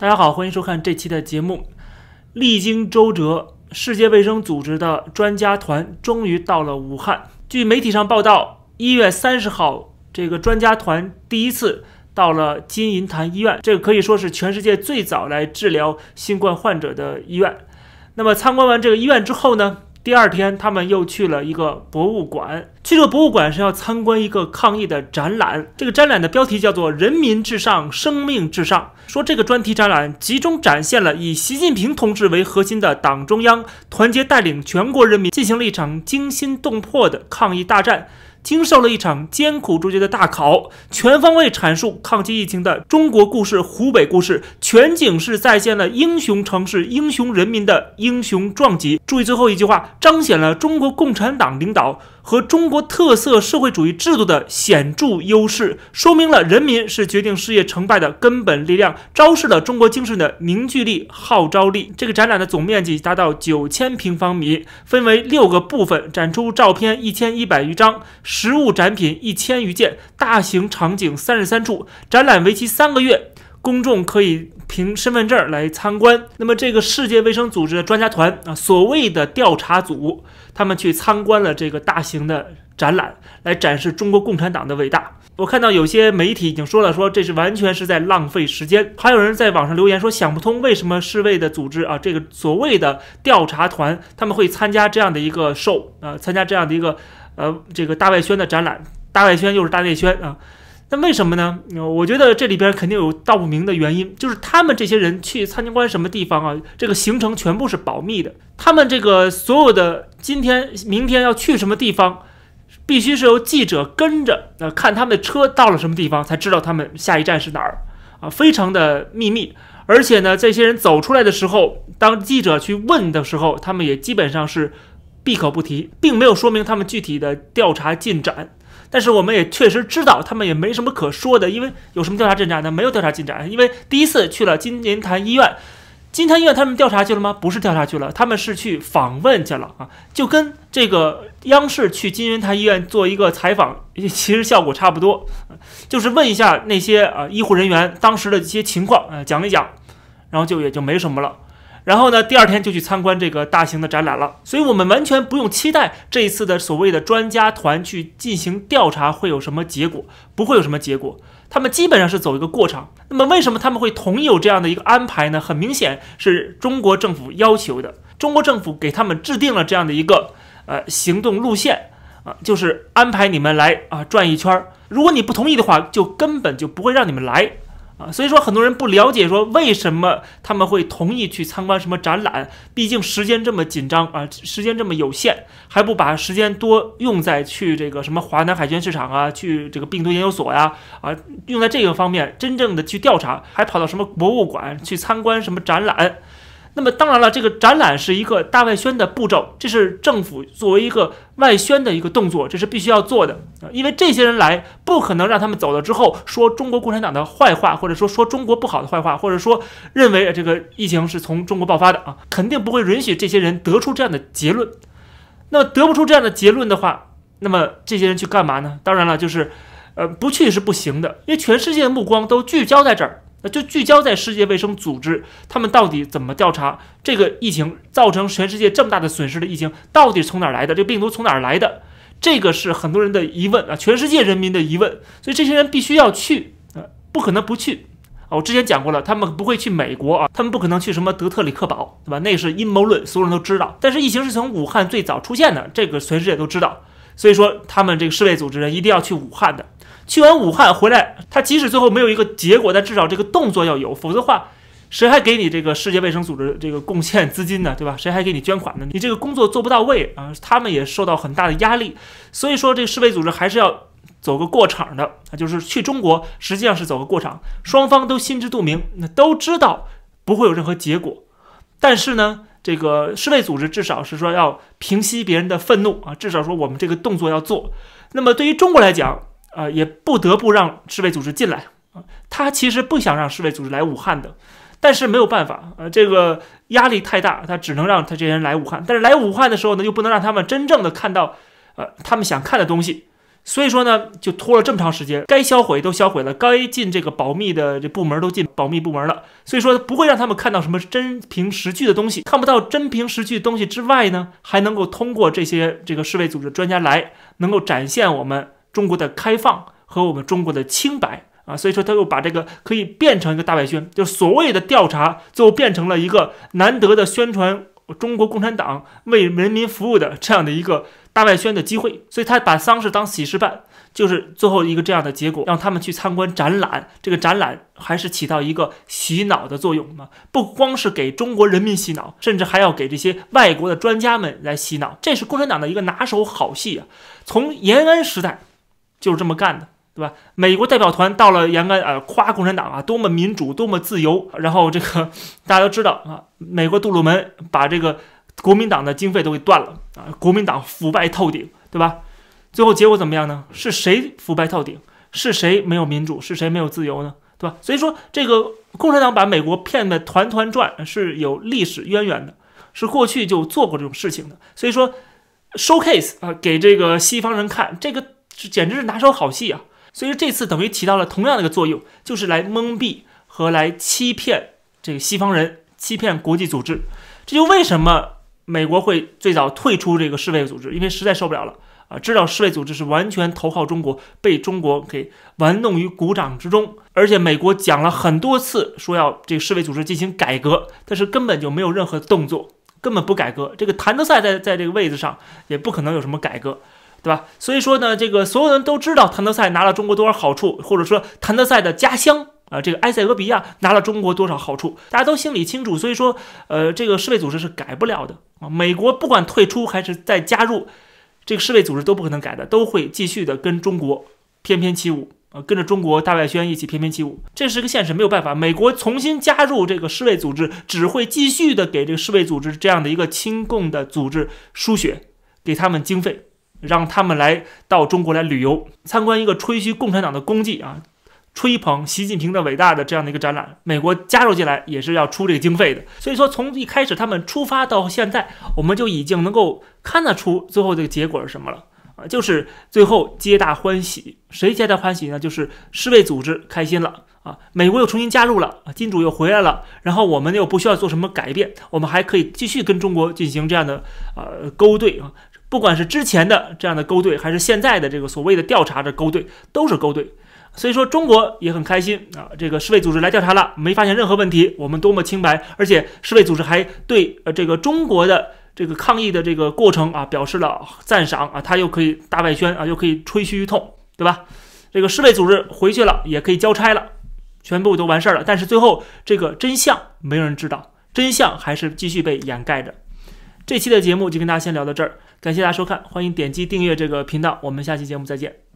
大家好，欢迎收看这期的节目。历经周折，世界卫生组织的专家团终于到了武汉。据媒体上报道，一月三十号，这个专家团第一次到了金银潭医院，这个可以说是全世界最早来治疗新冠患者的医院。那么参观完这个医院之后呢？第二天，他们又去了一个博物馆。去这个博物馆是要参观一个抗疫的展览。这个展览的标题叫做“人民至上，生命至上”。说这个专题展览集中展现了以习近平同志为核心的党中央团结带领全国人民进行了一场惊心动魄的抗疫大战。经受了一场艰苦卓绝的大考，全方位阐述抗击疫情的中国故事、湖北故事，全景式再现了英雄城市、英雄人民的英雄壮举。注意最后一句话，彰显了中国共产党领导。和中国特色社会主义制度的显著优势，说明了人民是决定事业成败的根本力量，昭示了中国精神的凝聚力、号召力。这个展览的总面积达到九千平方米，分为六个部分，展出照片一千一百余张，实物展品一千余件，大型场景三十三处。展览为期三个月。公众可以凭身份证来参观。那么，这个世界卫生组织的专家团啊，所谓的调查组，他们去参观了这个大型的展览，来展示中国共产党的伟大。我看到有些媒体已经说了，说这是完全是在浪费时间。还有人在网上留言说，想不通为什么世卫的组织啊，这个所谓的调查团，他们会参加这样的一个 show 啊，参加这样的一个呃这个大外宣的展览，大外宣又是大内宣啊。那为什么呢？我觉得这里边肯定有道不明的原因，就是他们这些人去参观什么地方啊？这个行程全部是保密的。他们这个所有的今天、明天要去什么地方，必须是由记者跟着，呃，看他们的车到了什么地方，才知道他们下一站是哪儿啊，非常的秘密。而且呢，这些人走出来的时候，当记者去问的时候，他们也基本上是闭口不提，并没有说明他们具体的调查进展。但是我们也确实知道，他们也没什么可说的，因为有什么调查进展呢？没有调查进展，因为第一次去了金银潭医院，金潭医院他们调查去了吗？不是调查去了，他们是去访问去了啊，就跟这个央视去金银潭医院做一个采访，其实效果差不多，就是问一下那些啊医护人员当时的一些情况，呃，讲一讲，然后就也就没什么了。然后呢，第二天就去参观这个大型的展览了，所以我们完全不用期待这一次的所谓的专家团去进行调查会有什么结果，不会有什么结果，他们基本上是走一个过场。那么为什么他们会同意有这样的一个安排呢？很明显是中国政府要求的，中国政府给他们制定了这样的一个呃行动路线啊，就是安排你们来啊转一圈，如果你不同意的话，就根本就不会让你们来。啊，所以说很多人不了解，说为什么他们会同意去参观什么展览？毕竟时间这么紧张啊，时间这么有限，还不把时间多用在去这个什么华南海鲜市场啊，去这个病毒研究所呀，啊，用在这个方面，真正的去调查，还跑到什么博物馆去参观什么展览？那么当然了，这个展览是一个大外宣的步骤，这是政府作为一个外宣的一个动作，这是必须要做的啊！因为这些人来，不可能让他们走了之后说中国共产党的坏话，或者说说中国不好的坏话，或者说认为这个疫情是从中国爆发的啊，肯定不会允许这些人得出这样的结论。那得不出这样的结论的话，那么这些人去干嘛呢？当然了，就是呃，不去是不行的，因为全世界的目光都聚焦在这儿。那就聚焦在世界卫生组织，他们到底怎么调查这个疫情造成全世界这么大的损失的疫情，到底从哪儿来的？这个病毒从哪儿来的？这个是很多人的疑问啊，全世界人民的疑问。所以这些人必须要去，呃，不可能不去啊。我之前讲过了，他们不会去美国啊，他们不可能去什么德特里克堡，对吧？那是阴谋论，所有人都知道。但是疫情是从武汉最早出现的，这个全世界都知道。所以说，他们这个世卫组织人一定要去武汉的。去完武汉回来，他即使最后没有一个结果，但至少这个动作要有，否则的话，谁还给你这个世界卫生组织这个贡献资金呢？对吧？谁还给你捐款呢？你这个工作做不到位啊，他们也受到很大的压力。所以说，这个世卫组织还是要走个过场的啊，就是去中国实际上是走个过场，双方都心知肚明，那都知道不会有任何结果。但是呢，这个世卫组织至少是说要平息别人的愤怒啊，至少说我们这个动作要做。那么对于中国来讲，啊，也不得不让世卫组织进来啊。他其实不想让世卫组织来武汉的，但是没有办法，呃，这个压力太大，他只能让他这些人来武汉。但是来武汉的时候呢，又不能让他们真正的看到，呃，他们想看的东西。所以说呢，就拖了这么长时间，该销毁都销毁了，该进这个保密的这部门都进保密部门了。所以说不会让他们看到什么真凭实据的东西，看不到真凭实据的东西之外呢，还能够通过这些这个世卫组织专家来，能够展现我们中国的开放和我们中国的清白啊。所以说他又把这个可以变成一个大外宣，就所谓的调查，最后变成了一个难得的宣传中国共产党为人民服务的这样的一个。大外宣的机会，所以他把丧事当喜事办，就是最后一个这样的结果，让他们去参观展览。这个展览还是起到一个洗脑的作用嘛？不光是给中国人民洗脑，甚至还要给这些外国的专家们来洗脑。这是共产党的一个拿手好戏啊！从延安时代就是这么干的，对吧？美国代表团到了延安，呃，夸共产党啊，多么民主，多么自由。然后这个大家都知道啊，美国杜鲁门把这个。国民党的经费都给断了啊！国民党腐败透顶，对吧？最后结果怎么样呢？是谁腐败透顶？是谁没有民主？是谁没有自由呢？对吧？所以说，这个共产党把美国骗得团团转是有历史渊源的，是过去就做过这种事情的。所以说，showcase 啊，给这个西方人看，这个这简直是拿手好戏啊！所以说，这次等于起到了同样的一个作用，就是来蒙蔽和来欺骗这个西方人，欺骗国际组织。这就为什么？美国会最早退出这个世卫组织，因为实在受不了了啊！知道世卫组织是完全投靠中国，被中国给玩弄于股掌之中。而且美国讲了很多次，说要这个世卫组织进行改革，但是根本就没有任何动作，根本不改革。这个谭德赛在在这个位子上，也不可能有什么改革，对吧？所以说呢，这个所有人都知道谭德赛拿了中国多少好处，或者说谭德赛的家乡。啊，这个埃塞俄比亚拿了中国多少好处，大家都心里清楚。所以说，呃，这个世卫组织是改不了的啊。美国不管退出还是再加入，这个世卫组织都不可能改的，都会继续的跟中国翩翩起舞啊，跟着中国大外宣一起翩翩起舞。这是个现实，没有办法。美国重新加入这个世卫组织，只会继续的给这个世卫组织这样的一个亲共的组织输血，给他们经费，让他们来到中国来旅游，参观一个吹嘘共产党的功绩啊。吹捧习近平的伟大的这样的一个展览，美国加入进来也是要出这个经费的。所以说，从一开始他们出发到现在，我们就已经能够看得出最后这个结果是什么了啊，就是最后皆大欢喜。谁皆大欢喜呢？就是世卫组织开心了啊，美国又重新加入了啊，金主又回来了，然后我们又不需要做什么改变，我们还可以继续跟中国进行这样的呃勾兑啊，不管是之前的这样的勾兑，还是现在的这个所谓的调查的勾兑，都是勾兑。所以说中国也很开心啊，这个世卫组织来调查了，没发现任何问题，我们多么清白，而且世卫组织还对呃这个中国的这个抗疫的这个过程啊表示了赞赏啊，他又可以大外宣啊，又可以吹嘘一通，对吧？这个世卫组织回去了，也可以交差了，全部都完事儿了。但是最后这个真相没有人知道，真相还是继续被掩盖着。这期的节目就跟大家先聊到这儿，感谢大家收看，欢迎点击订阅这个频道，我们下期节目再见。